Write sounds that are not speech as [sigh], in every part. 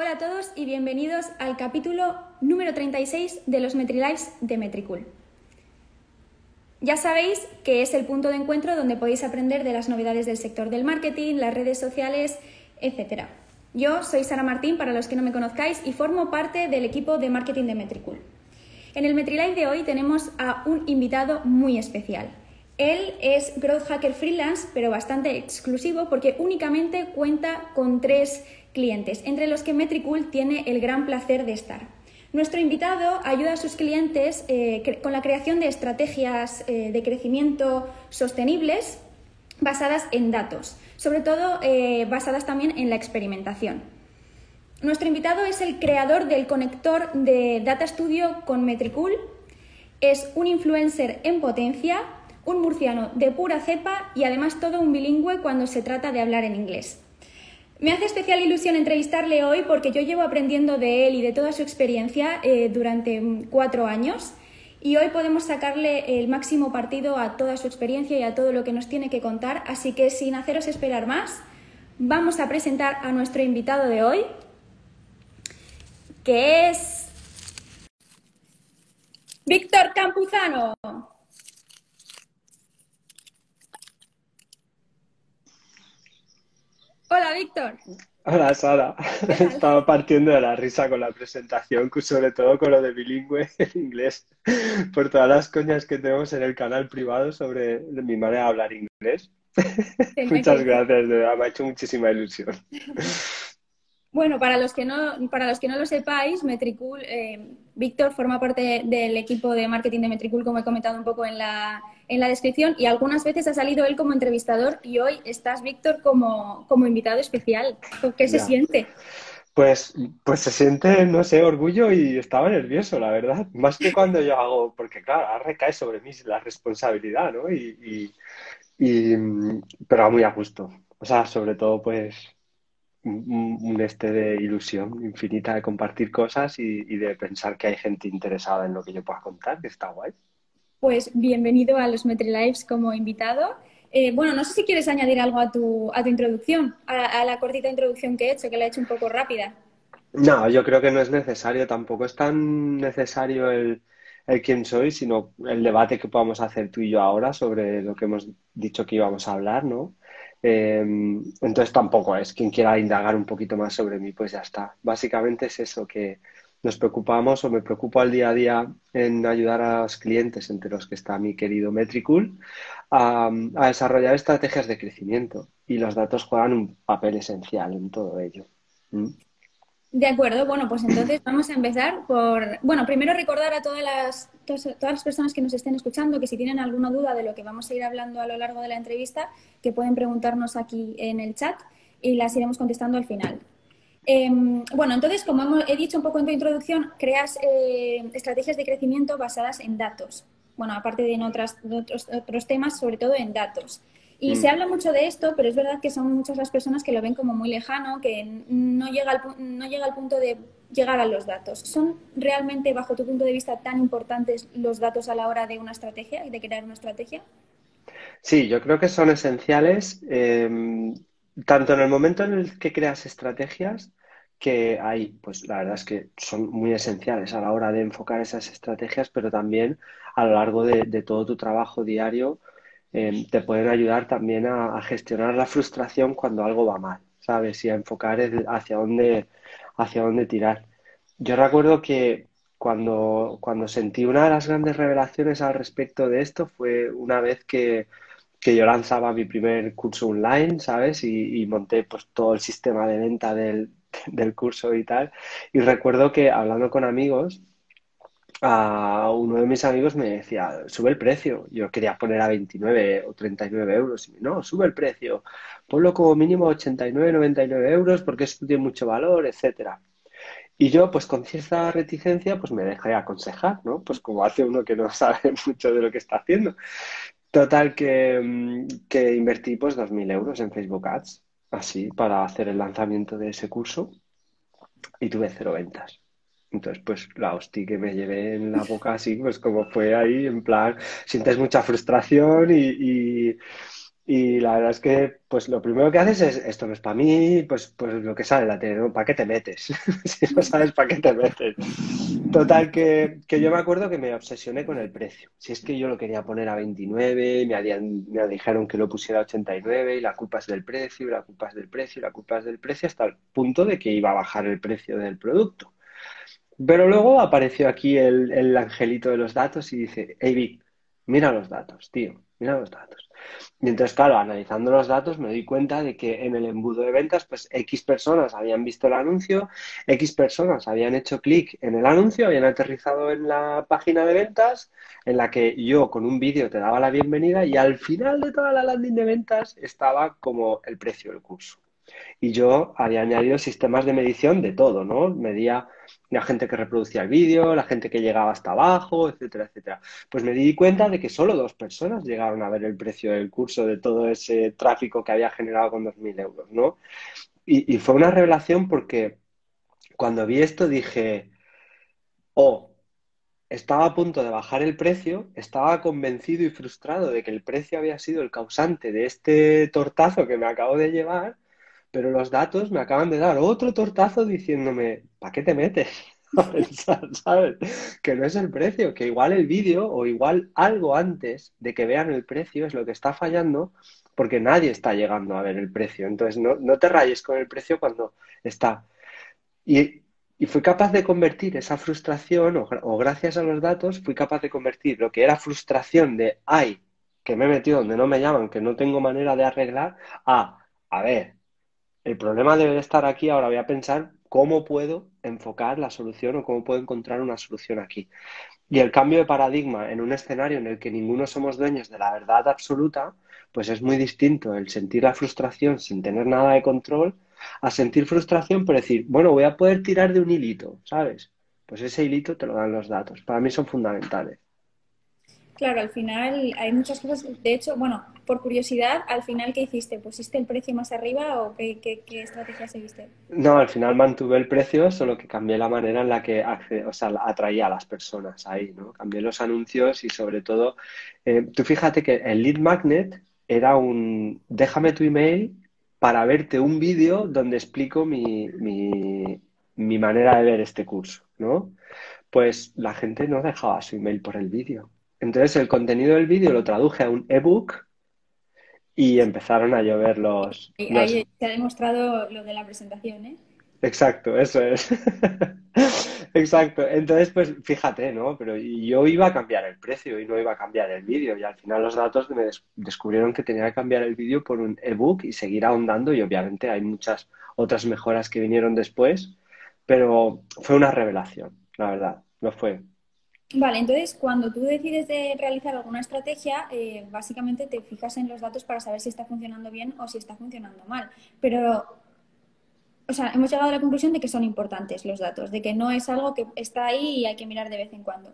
Hola a todos y bienvenidos al capítulo número 36 de los MetriLives de Metricool. Ya sabéis que es el punto de encuentro donde podéis aprender de las novedades del sector del marketing, las redes sociales, etc. Yo soy Sara Martín, para los que no me conozcáis, y formo parte del equipo de marketing de Metricool. En el MetriLive de hoy tenemos a un invitado muy especial. Él es Growth Hacker Freelance, pero bastante exclusivo porque únicamente cuenta con tres clientes, entre los que Metricool tiene el gran placer de estar. Nuestro invitado ayuda a sus clientes eh, con la creación de estrategias eh, de crecimiento sostenibles basadas en datos, sobre todo eh, basadas también en la experimentación. Nuestro invitado es el creador del conector de Data Studio con Metricool, es un influencer en potencia, un murciano de pura cepa y además todo un bilingüe cuando se trata de hablar en inglés. Me hace especial ilusión entrevistarle hoy porque yo llevo aprendiendo de él y de toda su experiencia eh, durante cuatro años y hoy podemos sacarle el máximo partido a toda su experiencia y a todo lo que nos tiene que contar. Así que sin haceros esperar más, vamos a presentar a nuestro invitado de hoy, que es Víctor Campuzano. Hola, Víctor. Hola, Sara. Estaba partiendo de la risa con la presentación, sobre todo con lo de bilingüe [laughs] en inglés, por todas las coñas que tenemos en el canal privado sobre mi manera de hablar inglés. [laughs] Muchas gracias, de verdad, me ha hecho muchísima ilusión. [laughs] Bueno, para los que no, para los que no lo sepáis, Metricool, eh, Víctor forma parte del equipo de marketing de Metricool, como he comentado un poco en la, en la descripción, y algunas veces ha salido él como entrevistador y hoy estás, Víctor, como, como invitado especial. ¿Qué se siente? Pues, pues se siente, no sé, orgullo y estaba nervioso, la verdad. Más que cuando yo hago, porque claro, ahora recae sobre mí la responsabilidad, ¿no? Y, y, pero va muy a gusto. O sea, sobre todo, pues un, este de ilusión infinita de compartir cosas y, de pensar que hay gente interesada en lo que yo pueda contar, que está guay. Pues bienvenido a los MetriLives como invitado. Eh, bueno, no sé si quieres añadir algo a tu, a tu introducción, a, la cortita introducción que he hecho, que la he hecho un poco rápida. No, yo creo que no es necesario, tampoco es tan necesario el, el quién soy, sino el debate que podamos hacer tú y yo ahora sobre lo que hemos dicho que íbamos a hablar, ¿no? Em, entonces tampoco es quien quiera indagar un poquito más sobre mí, pues ya está. Básicamente es eso, que nos preocupamos o me preocupo al día a día en ayudar a los clientes, entre los que está mi querido Metricool, a, desarrollar estrategias de crecimiento y los datos juegan un papel esencial en todo ello. ¿Mm? De acuerdo, bueno, pues entonces vamos a empezar por, bueno, primero recordar a todas las, todas, las personas que nos estén escuchando que si tienen alguna duda de lo que vamos a ir hablando a lo largo de la entrevista, que pueden preguntarnos aquí en el chat y las iremos contestando al final. Em, bueno, entonces, como he dicho un poco en tu introducción, creas eh, estrategias de crecimiento basadas en datos. Bueno, aparte de en otras, otros, otros temas, sobre todo en datos. Y se mm. habla mucho de esto, pero es verdad que son muchas las personas que lo ven como muy lejano, que no llega, al, no llega al punto de llegar a los datos. ¿Son realmente, bajo tu punto de vista, tan importantes los datos a la hora de una estrategia y de crear una estrategia? Sí, yo creo que son esenciales, em, tanto en el momento en el que creas estrategias, que hay, pues la verdad es que son muy esenciales a la hora de enfocar esas estrategias, pero también a lo largo de todo tu trabajo diario Em, te pueden ayudar también a, gestionar la frustración cuando algo va mal, ¿sabes? Y a enfocar hacia dónde, hacia dónde tirar. Yo recuerdo que cuando, cuando sentí una de las grandes revelaciones al respecto de esto fue una vez que, que yo lanzaba mi primer curso online, ¿sabes? Y, y monté pues todo el sistema de venta del, del curso y tal. Y recuerdo que hablando con amigos, a uno de mis amigos me decía, sube el precio. Yo quería poner a 29 o 39 euros. Y no, sube el precio. Ponlo como mínimo 89, 99 euros porque esto tiene mucho valor, etcétera. Y yo, pues con cierta reticencia, pues me dejé aconsejar, ¿no? Pues como hace uno que no [laughs] sabe mucho de lo que está haciendo. Total, que, mm, que invertí pues 2.000 euros en Facebook Ads, así, para hacer el lanzamiento de ese curso y tuve cero ventas. Entonces, pues la hostia que me llevé en la boca así, pues como fue ahí, en plan, sientes mucha frustración y, Y la verdad es que, pues lo primero que haces es, esto no es para mí, pues, pues lo que sale la tele, ¿no? ¿Para qué te metes? [laughs] si no sabes para qué te metes. Total, que, que, yo me acuerdo que me obsesioné con el precio. Si es que yo lo quería poner a 29, me, me dijeron que lo pusiera a 89 y la culpa es del precio, y la culpa es del precio, y la culpa es del precio, hasta el punto de que iba a bajar el precio del producto. Pero luego apareció aquí el, el angelito de los datos y dice, hey Vic, mira los datos, tío, mira los datos. Y entonces, claro, analizando los datos me doy cuenta de que en el embudo de ventas, pues X personas habían visto el anuncio, X personas habían hecho clic en el anuncio, habían aterrizado en la página de ventas, en la que yo con un vídeo te daba la bienvenida y al final de toda la landing de ventas estaba como el precio del curso. Y yo había añadido sistemas de medición de todo, ¿no? Medía la gente que reproducía el vídeo, la gente que llegaba hasta abajo, etcétera, etcétera. Pues me di cuenta de que solo dos personas llegaron a ver el precio del curso de todo ese tráfico que había generado con 2.000 euros, ¿no? Y, y fue una revelación porque cuando vi esto dije, oh, estaba a punto de bajar el precio, estaba convencido y frustrado de que el precio había sido el causante de este tortazo que me acabo de llevar pero los datos me acaban de dar otro tortazo diciéndome, ¿para qué te metes? [laughs] ¿sabes? Que no es el precio, que igual el vídeo o igual algo antes de que vean el precio es lo que está fallando porque nadie está llegando a ver el precio. Entonces, no, no te rayes con el precio cuando está. Y, y fui capaz de convertir esa frustración, o, o, gracias a los datos, fui capaz de convertir lo que era frustración de, ay, que me he metido donde no me llaman, que no tengo manera de arreglar, a, a ver, el problema debe estar aquí, ahora voy a pensar cómo puedo enfocar la solución o cómo puedo encontrar una solución aquí. Y el cambio de paradigma en un escenario en el que ninguno somos dueños de la verdad absoluta, pues es muy distinto el sentir la frustración sin tener nada de control a sentir frustración por decir, bueno, voy a poder tirar de un hilito, ¿sabes? Pues ese hilito te lo dan los datos. Para mí son fundamentales. Claro, al final hay muchas cosas. De hecho, bueno, por curiosidad, al final, ¿qué hiciste? ¿Pusiste el precio más arriba o qué, qué, qué estrategia seguiste? No, al final mantuve el precio, solo que cambié la manera en la que o sea, atraía a las personas ahí, ¿no? Cambié los anuncios y sobre todo, eh, tú fíjate que el lead magnet era un déjame tu email para verte un vídeo donde explico mi, mi, mi manera de ver este curso, ¿no? Pues la gente no dejaba su email por el vídeo entonces el contenido del vídeo lo traduje a un ebook y empezaron a llover los... ahí se ha demostrado lo de la presentación, ¿eh? Exacto, eso es. [laughs] Exacto. Entonces, pues fíjate, ¿no? Pero yo iba a cambiar el precio y no iba a cambiar el vídeo. Y al final los datos me descubrieron que tenía que cambiar el vídeo por un ebook y seguir ahondando. Y obviamente hay muchas otras mejoras que vinieron después. Pero fue una revelación, la verdad. Lo fue. Vale, entonces cuando tú decides de realizar alguna estrategia, eh, básicamente te fijas en los datos para saber si está funcionando bien o si está funcionando mal. Pero, o sea, hemos llegado a la conclusión de que son importantes los datos, de que no es algo que está ahí y hay que mirar de vez en cuando.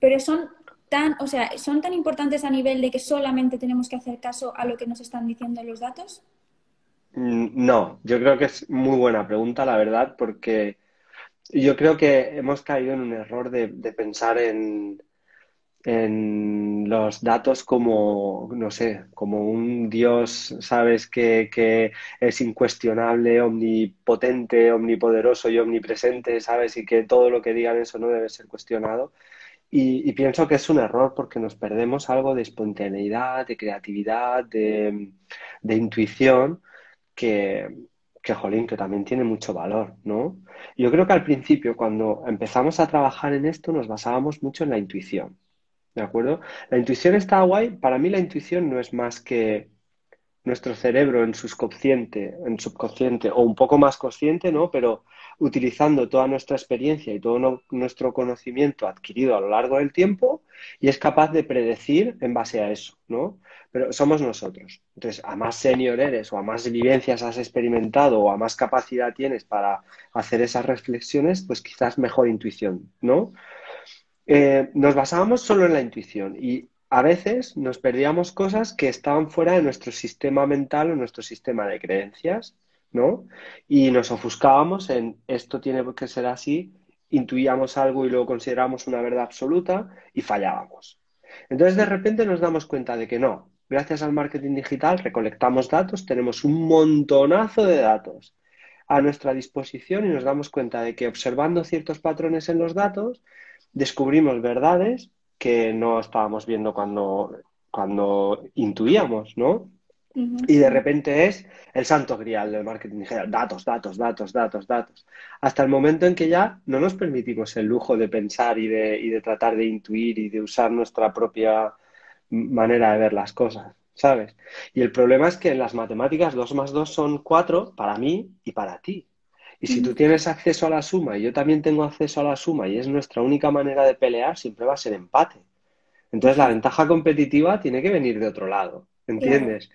Pero son tan, o sea, son tan importantes a nivel de que solamente tenemos que hacer caso a lo que nos están diciendo los datos. Mm, no, yo creo que es muy buena pregunta, la verdad, porque yo creo que hemos caído en un error de, pensar en, en, los datos como, no sé, como un Dios, ¿sabes? Que, que, es incuestionable, omnipotente, omnipoderoso y omnipresente, ¿sabes? Y que todo lo que digan eso no debe ser cuestionado. Y, y pienso que es un error porque nos perdemos algo de espontaneidad, de creatividad, de, de intuición que, que, jolín, que también tiene mucho valor, ¿no? Yo creo que al principio, cuando empezamos a trabajar en esto, nos basábamos mucho en la intuición, ¿de acuerdo? La intuición está guay. Para mí la intuición no es más que nuestro cerebro en subconsciente, en subconsciente o un poco más consciente, ¿no? Pero utilizando toda nuestra experiencia y todo nuestro conocimiento adquirido a lo largo del tiempo y es capaz de predecir en base a eso, ¿no? Pero somos nosotros. Entonces, a más senior eres o a más vivencias has experimentado o a más capacidad tienes para hacer esas reflexiones, pues quizás mejor intuición, ¿no? Eh, nos basábamos solo en la intuición y a veces nos perdíamos cosas que estaban fuera de nuestro sistema mental o nuestro sistema de creencias, ¿no? Y nos ofuscábamos en esto tiene que ser así, intuíamos algo y luego considerábamos una verdad absoluta y fallábamos. Entonces de repente nos damos cuenta de que no, gracias al marketing digital, recolectamos datos, tenemos un montonazo de datos a nuestra disposición y nos damos cuenta de que observando ciertos patrones en los datos, descubrimos verdades que no estábamos viendo cuando, cuando intuíamos, ¿no? Y de repente es el santo grial del marketing digital. Datos, datos, datos, datos, datos. Hasta el momento en que ya no nos permitimos el lujo de pensar y de, y de tratar de intuir y de usar nuestra propia manera de ver las cosas, ¿sabes? Y el problema es que en las matemáticas 2 más 2 son 4 para mí y para ti. Y si tú tienes acceso a la suma y yo también tengo acceso a la suma y es nuestra única manera de pelear, siempre va a ser empate. Entonces la ventaja competitiva tiene que venir de otro lado, ¿entiendes?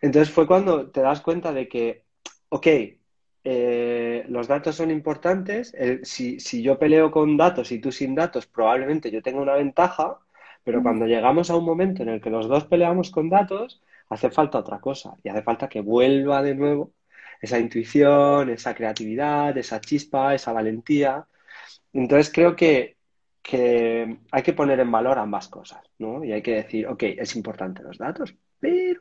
Entonces fue cuando te das cuenta de que, ok, eh, los datos son importantes, si, si yo peleo con datos y tú sin datos, probablemente yo tenga una ventaja, pero cuando llegamos a un momento en el que los dos peleamos con datos, hace falta otra cosa y hace falta que vuelva de nuevo esa intuición, esa creatividad, esa chispa, esa valentía. Entonces creo que, que hay que poner en valor ambas cosas, ¿no? Y hay que decir, ok, es importante los datos, pero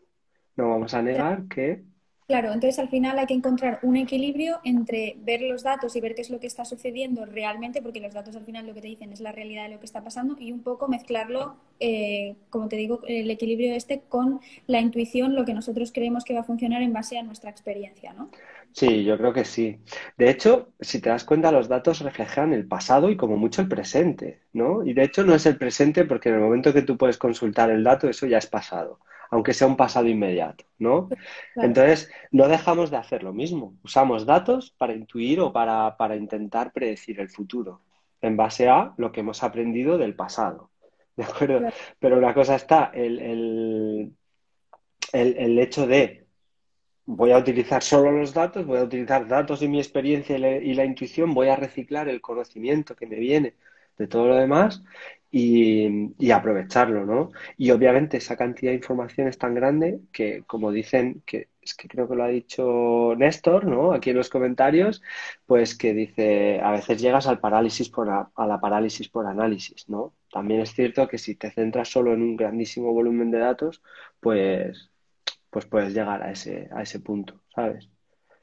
no vamos a negar que Claro, entonces al final hay que encontrar un equilibrio entre ver los datos y ver qué es lo que está sucediendo realmente, porque los datos al final lo que te dicen es la realidad de lo que está pasando, y un poco mezclarlo, eh, como te digo, el equilibrio este con la intuición, lo que nosotros creemos que va a funcionar en base a nuestra experiencia, ¿no? Sí, yo creo que sí. De hecho, si te das cuenta, los datos reflejan el pasado y como mucho el presente, ¿no? Y de hecho no es el presente porque en el momento que tú puedes consultar el dato, eso ya es pasado aunque sea un pasado inmediato, ¿no? Entonces, no dejamos de hacer lo mismo. Usamos datos para intuir o para, intentar predecir el futuro, en base a lo que hemos aprendido del pasado. ¿De acuerdo? Pero una cosa está, el, el, hecho de voy a utilizar solo los datos, voy a utilizar datos de mi experiencia y la, intuición, voy a reciclar el conocimiento que me viene de todo lo demás y, aprovecharlo, ¿no? Y obviamente esa cantidad de información es tan grande que, como dicen, que es que creo que lo ha dicho Néstor, ¿no? Aquí en los comentarios, pues que dice, a veces llegas al parálisis por a, la parálisis por análisis, ¿no? También es cierto que si te centras solo en un grandísimo volumen de datos, pues, pues puedes llegar a ese, a ese punto, ¿sabes?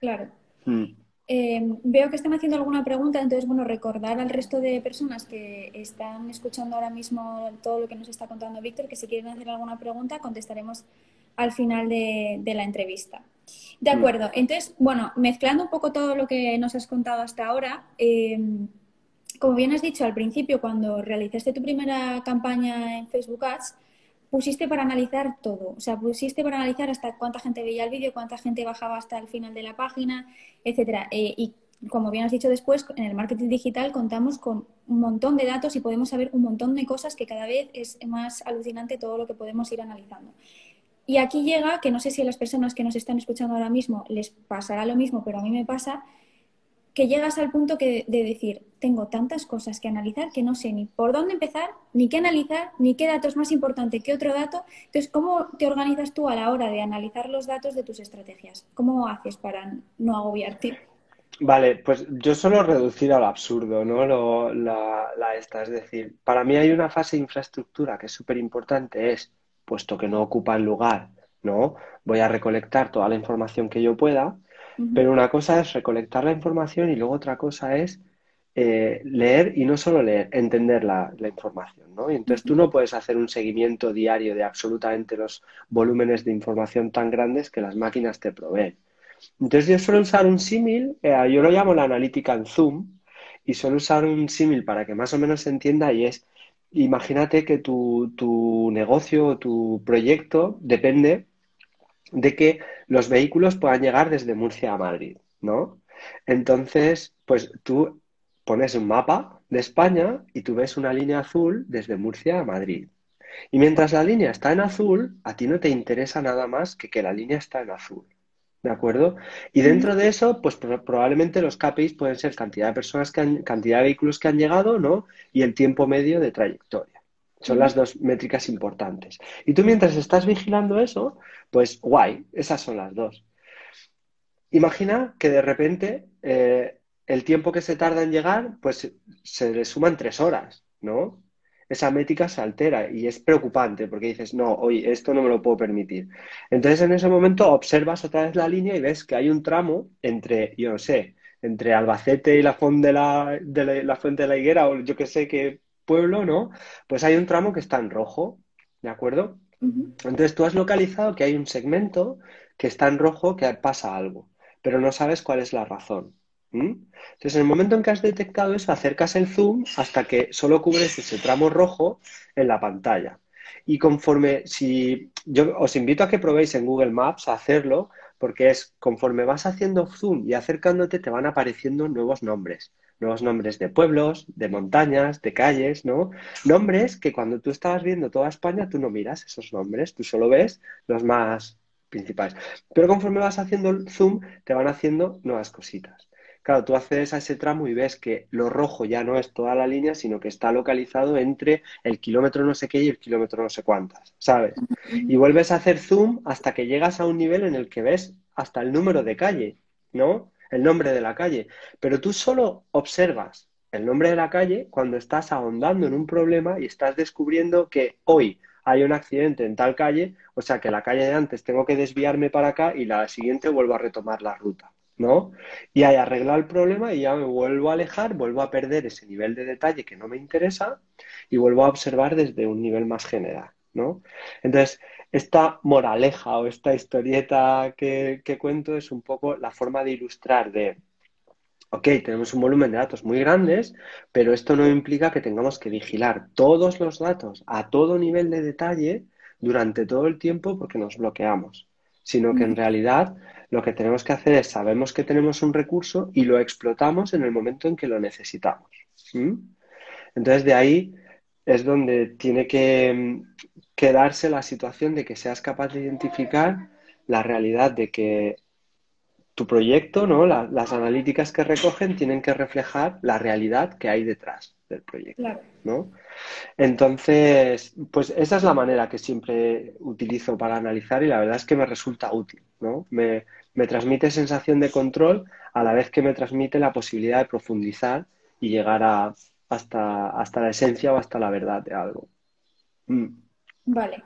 Claro. Mm. Em, veo que están haciendo alguna pregunta, entonces, bueno, recordar al resto de personas que están escuchando ahora mismo todo lo que nos está contando Víctor, que si quieren hacer alguna pregunta, contestaremos al final de, la entrevista. De acuerdo, entonces, bueno, mezclando un poco todo lo que nos has contado hasta ahora, em, como bien has dicho al principio, cuando realizaste tu primera campaña en Facebook Ads, pusiste para analizar todo, o sea, pusiste para analizar hasta cuánta gente veía el vídeo, cuánta gente bajaba hasta el final de la página, etcétera. Eh, y como bien has dicho después, en el marketing digital contamos con un montón de datos y podemos saber un montón de cosas que cada vez es más alucinante todo lo que podemos ir analizando. Y aquí llega, que no sé si a las personas que nos están escuchando ahora mismo les pasará lo mismo, pero a mí me pasa, que llegas al punto que, de decir, tengo tantas cosas que analizar que no sé ni por dónde empezar, ni qué analizar, ni qué dato es más importante que otro dato. Entonces, ¿cómo te organizas tú a la hora de analizar los datos de tus estrategias? ¿Cómo haces para no agobiarte? Vale, pues yo suelo reducir al absurdo, ¿no? Lo, la, esta, es decir, para mí hay una fase de infraestructura que es súper importante, es, puesto que no ocupa el lugar, ¿no? Voy a recolectar toda la información que yo pueda, pero una cosa es recolectar la información y luego otra cosa es eh, leer y no solo leer, entender la, información, ¿no? Y entonces tú no puedes hacer un seguimiento diario de absolutamente los volúmenes de información tan grandes que las máquinas te proveen. Entonces yo suelo usar un símil, eh, yo lo llamo la analítica en Zoom, y suelo usar un símil para que más o menos se entienda y es, imagínate que tu, tu negocio o tu proyecto depende de que los vehículos puedan llegar desde Murcia a Madrid, ¿no? Entonces, pues tú pones un mapa de España y tú ves una línea azul desde Murcia a Madrid. Y mientras la línea está en azul, a ti no te interesa nada más que que la línea está en azul. ¿De acuerdo? Y dentro de eso, pues probablemente los KPIs pueden ser cantidad de personas que han, cantidad de vehículos que han llegado, ¿no? Y el tiempo medio de trayectoria. Son las dos métricas importantes. Y tú mientras estás vigilando eso, pues guay, esas son las dos. Imagina que de repente eh, el tiempo que se tarda en llegar, pues se le suman tres horas, ¿no? esa métrica se altera y es preocupante porque dices, no, oye, esto no me lo puedo permitir. Entonces en ese momento observas otra vez la línea y ves que hay un tramo entre, yo no sé, entre Albacete y la, Fuente de la, de la, Fuente de la Higuera o yo que sé qué pueblo, ¿no? Pues hay un tramo que está en rojo, ¿de acuerdo? Entonces tú has localizado que hay un segmento que está en rojo que pasa algo, pero no sabes cuál es la razón. Entonces, en el momento en que has detectado eso, acercas el zoom hasta que solo cubres ese tramo rojo en la pantalla. Y conforme, si yo os invito a que probéis en Google Maps a hacerlo, porque es conforme vas haciendo zoom y acercándote, te van apareciendo nuevos nombres. Nuevos nombres de pueblos, de montañas, de calles, ¿no? Nombres que cuando tú estabas viendo toda España, tú no miras esos nombres, tú solo ves los más principales. Pero conforme vas haciendo el zoom, te van haciendo nuevas cositas. Claro, tú haces a ese tramo y ves que lo rojo ya no es toda la línea, sino que está localizado entre el kilómetro no sé qué y el kilómetro no sé cuántas, ¿sabes? Y vuelves a hacer zoom hasta que llegas a un nivel en el que ves hasta el número de calle, ¿no? El nombre de la calle. Pero tú solo observas el nombre de la calle cuando estás ahondando en un problema y estás descubriendo que hoy hay un accidente en tal calle, o sea que la calle de antes tengo que desviarme para acá y la siguiente vuelvo a retomar la ruta. ¿no? Y ahí arreglado el problema y ya me vuelvo a alejar, vuelvo a perder ese nivel de detalle que no me interesa y vuelvo a observar desde un nivel más general, ¿no? Entonces, esta moraleja o esta historieta que, que cuento es un poco la forma de ilustrar de, ok, tenemos un volumen de datos muy grandes, pero esto no implica que tengamos que vigilar todos los datos a todo nivel de detalle durante todo el tiempo porque nos bloqueamos, sino que en realidad lo que tenemos que hacer es, sabemos que tenemos un recurso y lo explotamos en el momento en que lo necesitamos. Entonces, de ahí es donde tiene que quedarse la situación de que seas capaz de identificar la realidad de que tu proyecto, ¿no? las analíticas que recogen tienen que reflejar la realidad que hay detrás del proyecto, ¿no? Entonces, pues esa es la manera que siempre utilizo para analizar y la verdad es que me resulta útil, ¿no? Me, me transmite sensación de control a la vez que me transmite la posibilidad de profundizar y llegar a, hasta, hasta la esencia o hasta la verdad de algo. Mm. Vale.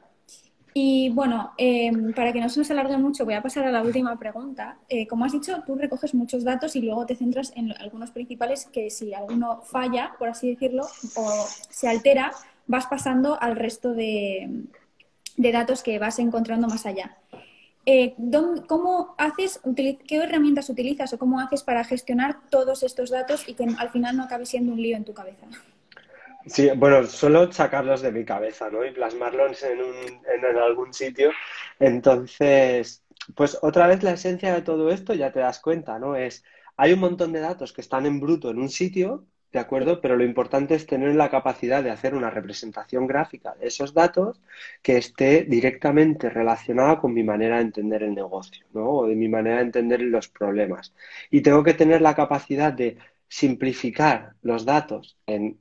Y bueno, em, para que no se nos alargue mucho, voy a pasar a la última pregunta. Eh, como has dicho, tú recoges muchos datos y luego te centras en algunos principales que si alguno falla, por así decirlo, o se altera, vas pasando al resto de, datos que vas encontrando más allá. Eh, ¿cómo haces, qué herramientas utilizas o cómo haces para gestionar todos estos datos y que al final no acabe siendo un lío en tu cabeza? Sí, bueno, suelo sacarlos de mi cabeza, ¿no? Y plasmarlos en, en algún sitio. Entonces, pues otra vez la esencia de todo esto, ya te das cuenta, ¿no? Es, hay un montón de datos que están en bruto en un sitio ¿de acuerdo? Pero lo importante es tener la capacidad de hacer una representación gráfica de esos datos que esté directamente relacionada con mi manera de entender el negocio, ¿no? O de mi manera de entender los problemas. Y tengo que tener la capacidad de simplificar los datos en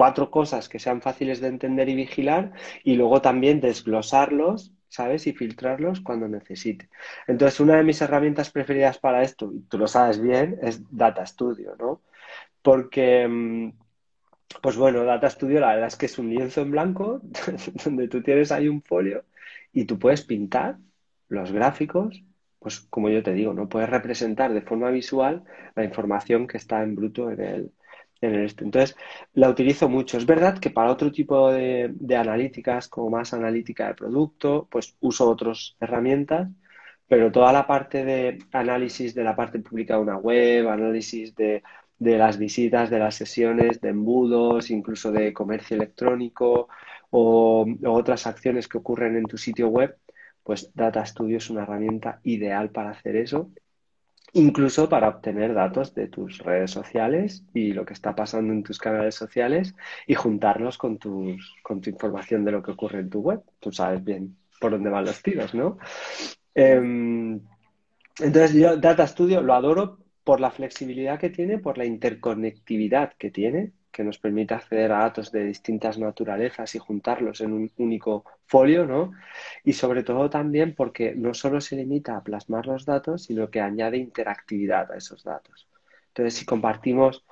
cuatro cosas que sean fáciles de entender y vigilar y luego también desglosarlos ¿sabes? Y filtrarlos cuando necesite. Entonces, una de mis herramientas preferidas para esto, y tú lo sabes bien, es Data Studio, ¿no? porque, mm, pues bueno, Data Studio la verdad es que es un lienzo en blanco [laughs] donde tú tienes ahí un folio y tú puedes pintar los gráficos, pues como yo te digo, no puedes representar de forma visual la información que está en bruto en el, en el este. Entonces, la utilizo mucho. Es verdad que para otro tipo de, analíticas, como más analítica de producto, pues uso otras herramientas, pero toda la parte de análisis de la parte pública de una web, análisis de de las visitas, de las sesiones, de embudos, incluso de comercio electrónico o, otras acciones que ocurren en tu sitio web, pues Data Studio es una herramienta ideal para hacer eso, incluso para obtener datos de tus redes sociales y lo que está pasando en tus canales sociales y juntarlos con, tus, con tu información de lo que ocurre en tu web. Tú sabes bien por dónde van los tiros, ¿no? Em, entonces yo Data Studio lo adoro por la flexibilidad que tiene, por la interconectividad que tiene, que nos permite acceder a datos de distintas naturalezas y juntarlos en un único folio, ¿no? Y sobre todo también porque no solo se limita a plasmar los datos, sino que añade interactividad a esos datos. Entonces, si compartimos,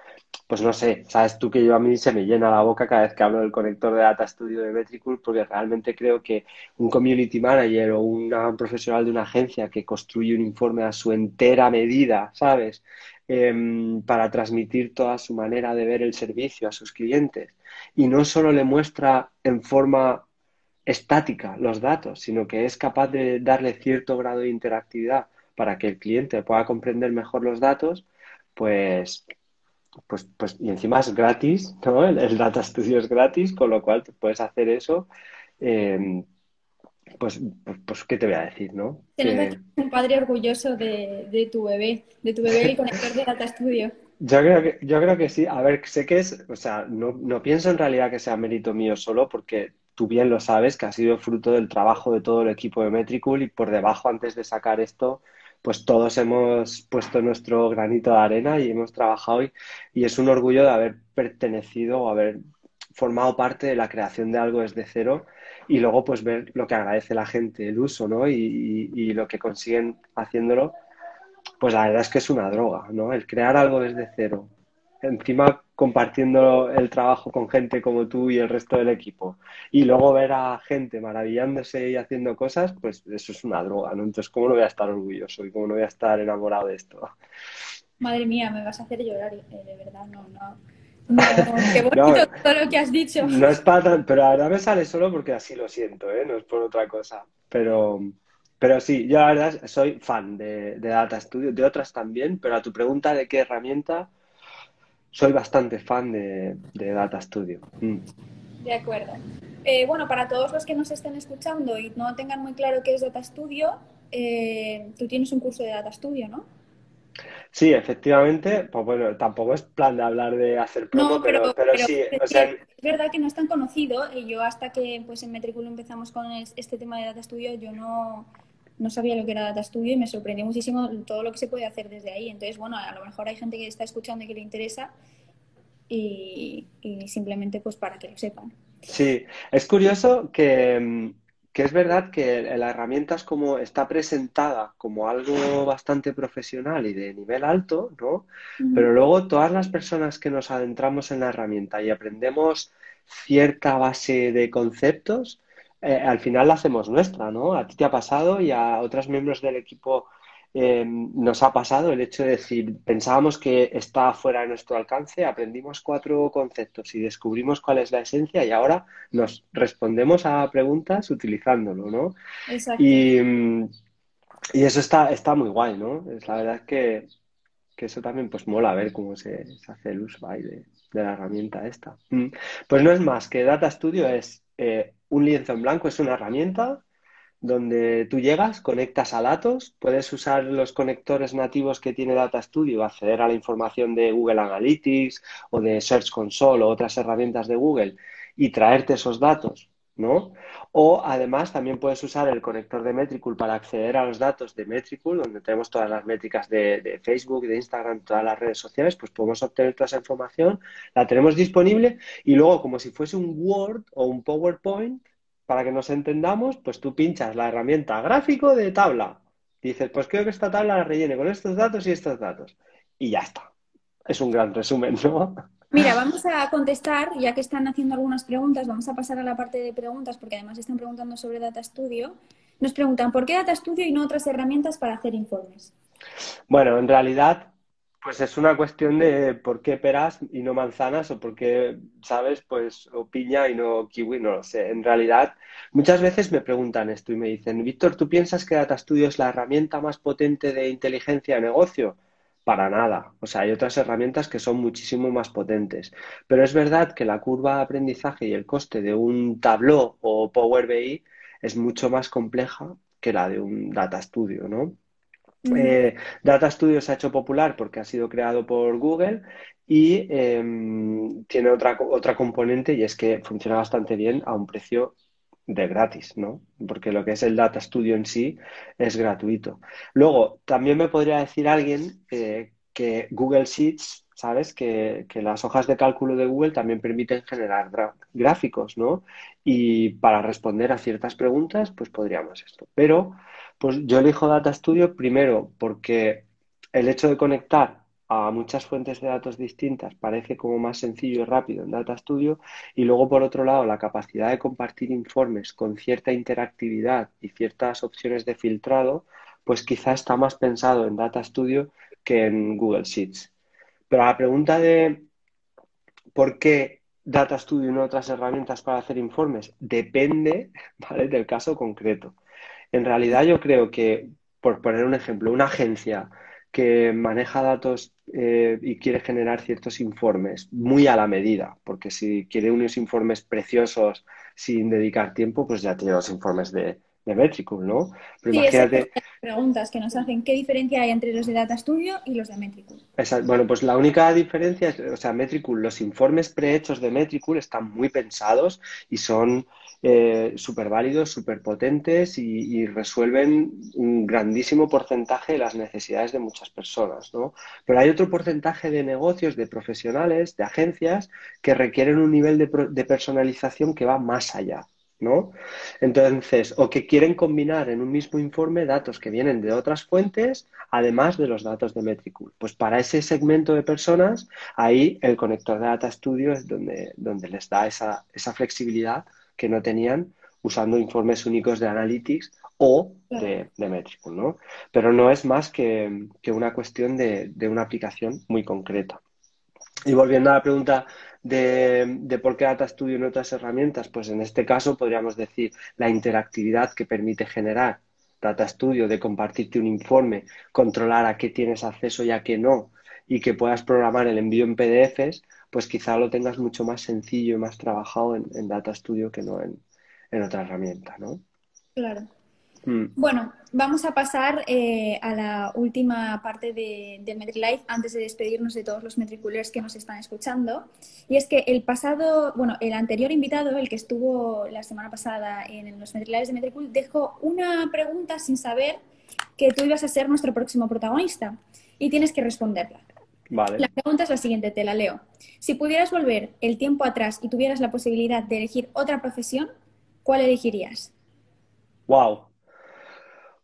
pues no sé, sabes tú que yo a mí se me llena la boca cada vez que hablo del conector de Data Studio de Metricool, porque realmente creo que un community manager o un profesional de una agencia que construye un informe a su entera medida, ¿sabes? Em, para transmitir toda su manera de ver el servicio a sus clientes y no solo le muestra en forma estática los datos, sino que es capaz de darle cierto grado de interactividad para que el cliente pueda comprender mejor los datos, pues, pues, pues y encima es gratis, ¿no? El, Data Studio es gratis, con lo cual puedes hacer eso. Em, pues, pues, pues, ¿qué te voy a decir, no? Tienes un padre orgulloso de, tu bebé, de tu bebé y [laughs] conector de Data Studio. Yo creo que, yo creo que sí. A ver, sé que es, o sea, no, no pienso en realidad que sea mérito mío solo, porque tú bien lo sabes, que ha sido fruto del trabajo de todo el equipo de Metricool y por debajo, antes de sacar esto, pues todos hemos puesto nuestro granito de arena y hemos trabajado y, y es un orgullo de haber pertenecido o haber formado parte de la creación de algo desde cero y luego pues ver lo que agradece la gente, el uso, ¿no? Y, y, lo que consiguen haciéndolo, pues la verdad es que es una droga, ¿no? El crear algo desde cero, encima compartiendo el trabajo con gente como tú y el resto del equipo, y luego ver a gente maravillándose y haciendo cosas, pues eso es una droga, ¿no? Entonces, ¿cómo no voy a estar orgulloso y cómo no voy a estar enamorado de esto? Madre mía, me vas a hacer llorar, eh, de verdad, no, no. No, qué bonito todo lo que has dicho. No es para pero ahora me sale solo porque así lo siento, ¿eh? No es por otra cosa. Pero, pero sí, yo la verdad soy fan de, Data Studio, de otras también, pero a tu pregunta de qué herramienta, soy bastante fan de, Data Studio. Mm. De acuerdo. Eh, bueno, para todos los que nos estén escuchando y no tengan muy claro qué es Data Studio, eh, tú tienes un curso de Data Studio, ¿no? Sí, efectivamente, pues bueno, tampoco es plan de hablar de hacer promo, pero, pero, sí, es, es verdad que no es tan conocido. Y yo hasta que pues en Metriculo empezamos con este tema de Data Studio, yo no, no sabía lo que era Data Studio y me sorprendió muchísimo todo lo que se puede hacer desde ahí. Entonces, bueno, a lo mejor hay gente que está escuchando y que le interesa y, y simplemente pues para que lo sepan. Sí, es curioso que mm, que es verdad que la herramienta es como está presentada como algo bastante profesional y de nivel alto, ¿no? Pero luego todas las personas que nos adentramos en la herramienta y aprendemos cierta base de conceptos, eh, al final la hacemos nuestra, ¿no? A ti te ha pasado y a otros miembros del equipo Em, nos ha pasado el hecho de decir, pensábamos que estaba fuera de nuestro alcance, aprendimos cuatro conceptos y descubrimos cuál es la esencia y ahora nos respondemos a preguntas utilizándolo, ¿no? Exacto. Y, y eso está, está muy guay, ¿no? Es la verdad que, que eso también pues mola ver cómo se, hace el uso ahí de, la herramienta esta. Mm. Pues no es más que Data Studio es eh, un lienzo en blanco, es una herramienta donde tú llegas, conectas a datos, puedes usar los conectores nativos que tiene Data Studio, acceder a la información de Google Analytics o de Search Console o otras herramientas de Google y traerte esos datos, ¿no? O además también puedes usar el conector de Metricool para acceder a los datos de Metricool, donde tenemos todas las métricas de, de Facebook, de Instagram, todas las redes sociales, pues podemos obtener toda esa información, la tenemos disponible y luego como si fuese un Word o un PowerPoint, para que nos entendamos, pues tú pinchas la herramienta gráfico de tabla. dices, pues creo que esta tabla la rellene con estos datos y estos datos. Y ya está. Es un gran resumen, ¿no? Mira, vamos a contestar, ya que están haciendo algunas preguntas, vamos a pasar a la parte de preguntas, porque además están preguntando sobre Data Studio. Nos preguntan, ¿por qué Data Studio y no otras herramientas para hacer informes? Bueno, en realidad pues es una cuestión de por qué peras y no manzanas o por qué, ¿sabes? Pues o piña y no kiwi, no lo sé. En realidad, muchas veces me preguntan esto y me dicen, Víctor, ¿tú piensas que Data Studio es la herramienta más potente de inteligencia de negocio? Para nada. O sea, hay otras herramientas que son muchísimo más potentes. Pero es verdad que la curva de aprendizaje y el coste de un Tableau o Power BI es mucho más compleja que la de un Data Studio, ¿no? Eh, Data Studio se ha hecho popular porque ha sido creado por Google y em, tiene otra, otra componente y es que funciona bastante bien a un precio de gratis, ¿no? Porque lo que es el Data Studio en sí es gratuito. Luego, también me podría decir alguien eh, que Google Sheets, ¿sabes? Que, que, las hojas de cálculo de Google también permiten generar gráficos, ¿no? Y para responder a ciertas preguntas, pues podríamos esto. Pero pues yo elijo Data Studio primero porque el hecho de conectar a muchas fuentes de datos distintas parece como más sencillo y rápido en Data Studio y luego por otro lado la capacidad de compartir informes con cierta interactividad y ciertas opciones de filtrado, pues quizá está más pensado en Data Studio que en Google Sheets. Pero la pregunta de por qué Data Studio y no otras herramientas para hacer informes depende [laughs] del caso concreto. En realidad yo creo que, por poner un ejemplo, una agencia que maneja datos eh, y quiere generar ciertos informes muy a la medida, porque si quiere unos informes preciosos sin dedicar tiempo, pues ya tiene los informes de, de Metricool, ¿no? Pero sí, imagínate... preguntas que nos hacen, ¿qué diferencia hay entre los de Data Studio y los de Metricool? Bueno, pues la única diferencia es, o sea, Metricool, los informes prehechos de Metricool están muy pensados y son eh, súper válidos, súper potentes y, resuelven un grandísimo porcentaje de las necesidades de muchas personas, ¿no? Pero hay otro porcentaje de negocios, de profesionales, de agencias que requieren un nivel de, personalización que va más allá. ¿no? Entonces, o que quieren combinar en un mismo informe datos que vienen de otras fuentes, además de los datos de Metricool. Pues para ese segmento de personas, ahí el conector de Data Studio es donde, donde les da esa, esa flexibilidad que no tenían usando informes únicos de Analytics o de, de ¿no? Pero no es más que, una cuestión de, una aplicación muy concreta. Y volviendo a la pregunta de, de, por qué Data Studio en otras herramientas, pues en este caso podríamos decir la interactividad que permite generar Data Studio, de compartirte un informe, controlar a qué tienes acceso y a qué no, y que puedas programar el envío en PDFs, pues quizá lo tengas mucho más sencillo y más trabajado en, Data Studio que no en, otra herramienta, ¿no? Claro. Mm. Bueno, vamos a pasar eh, a la última parte de, del MetriLife antes de despedirnos de todos los metriculers que nos están escuchando. Y es que el pasado, bueno, el anterior invitado, el que estuvo la semana pasada en los MetriLives de Metricool, dejó una pregunta sin saber que tú ibas a ser nuestro próximo protagonista y tienes que responderla. La pregunta es la siguiente, te la leo. Si pudieras volver el tiempo atrás y tuvieras la posibilidad de elegir otra profesión, ¿cuál elegirías? Wow.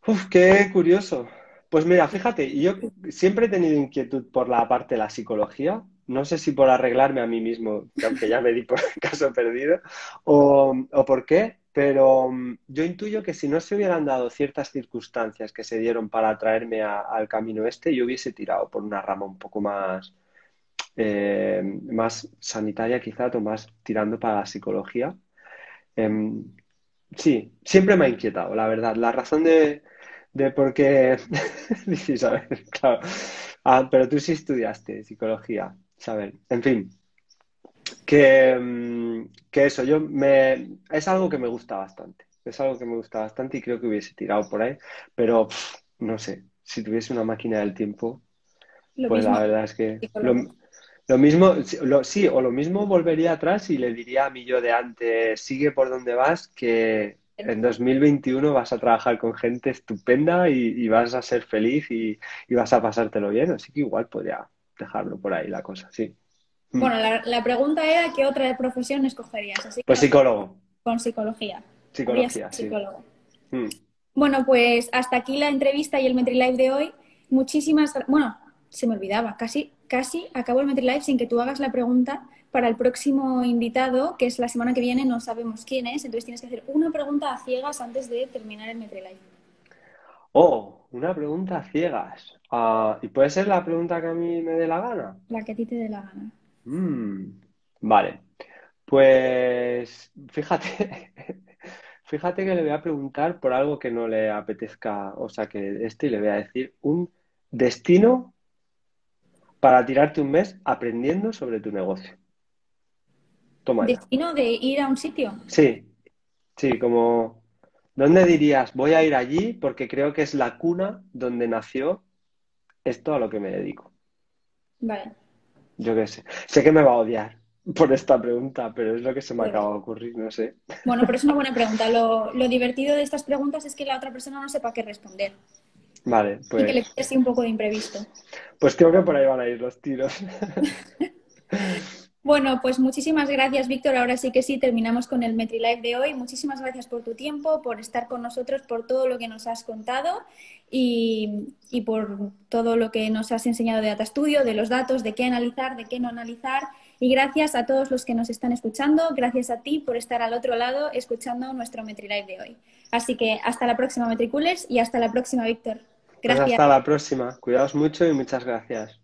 Uf, qué curioso. Pues mira, fíjate, yo siempre he tenido inquietud por la parte de la psicología. No sé si por arreglarme a mí mismo, aunque ya me di por [laughs] caso perdido, o, o por qué, pero mm, yo intuyo que si no se hubieran dado ciertas circunstancias que se dieron para traerme al camino este, yo hubiese tirado por una rama un poco más, eh, más sanitaria quizá, o más tirando para la psicología. Em, sí, siempre me ha inquietado, la verdad. La razón de, de por qué... [laughs] Dices, a ver, claro. Ah, pero tú sí estudiaste psicología, ¿sabes? En fin. Mm, que, eso, yo me, es algo que me gusta bastante. Es algo que me gusta bastante y creo que hubiese tirado por ahí. Pero no sé, si tuviese una máquina del tiempo, pues la verdad es que lo, mismo, sí, o lo mismo volvería atrás y le diría a mí yo de antes, sigue por donde vas, que en 2021 vas a trabajar con gente estupenda y, vas a ser feliz y, y, vas a pasártelo bien. Así que igual podría dejarlo por ahí la cosa, sí. Mm. Bueno, la, pregunta era qué otra profesión escogerías. Así pues psicólogo. Con psicología. Psicología, sí. Psicólogo. Mm. Bueno, pues hasta aquí la entrevista y el MetriLive de hoy. Muchísimas Bueno, se me olvidaba, casi, casi acabo el MetriLive sin que tú hagas la pregunta para el próximo invitado, que es la semana que viene, no sabemos quién es, entonces tienes que hacer una pregunta a ciegas antes de terminar el MetriLive. Oh, una pregunta a ciegas. Ah, ¿Y puede ser la pregunta que a mí me dé la gana? La que a ti te dé la gana. Mm, vale, pues fíjate, [laughs] fíjate que le voy a preguntar por algo que no le apetezca, o sea, que este y le voy a decir un destino para tirarte un mes aprendiendo sobre tu negocio. Toma. ¿Destino de ir a un sitio? Sí, sí, como, ¿dónde dirías? Voy a ir allí porque creo que es la cuna donde nació esto a lo que me dedico. Vale. Yo qué sé. Sé que me va a odiar por esta pregunta, pero es lo que se me acaba de ocurrir, no sé. Bueno, pero es una buena pregunta. Lo, divertido de estas preguntas es que la otra persona no sepa qué responder. Vale, pues. Y que le quede un poco de imprevisto. Pues creo que por ahí van a ir los tiros. [laughs] Bueno, pues muchísimas gracias, Víctor. Ahora sí que sí, terminamos con el MetriLive de hoy. Muchísimas gracias por tu tiempo, por estar con nosotros, por todo lo que nos has contado y, y por todo lo que nos has enseñado de Data Studio, de los datos, de qué analizar, de qué no analizar. Y gracias a todos los que nos están escuchando. Gracias a ti por estar al otro lado escuchando nuestro MetriLive de hoy. Así que hasta la próxima, Metriculers, y hasta la próxima, Víctor. Pues gracias. hasta la próxima. Cuidaos mucho y muchas gracias.